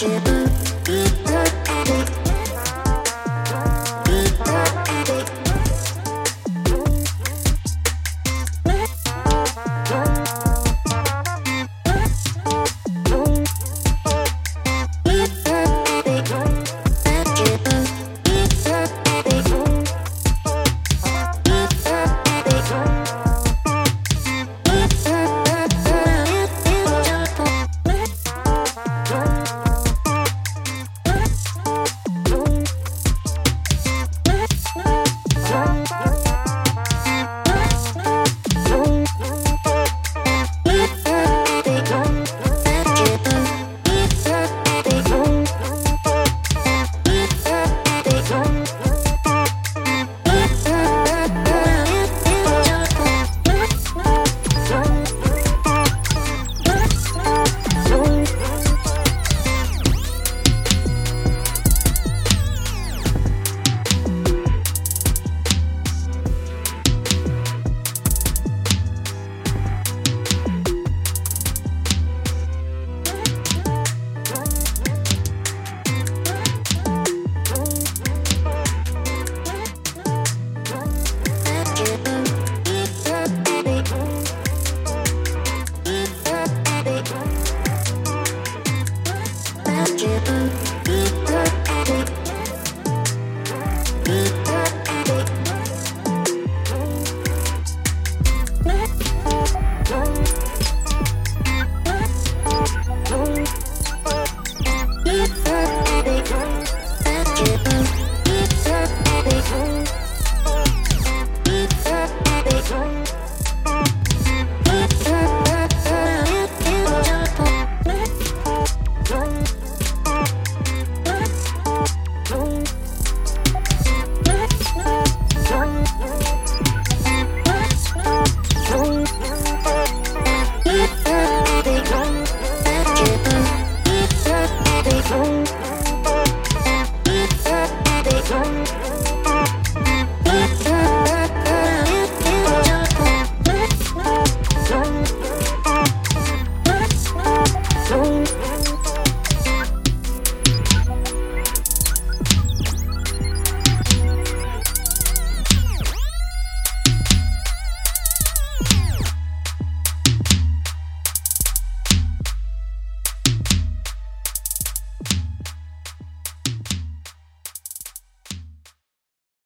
together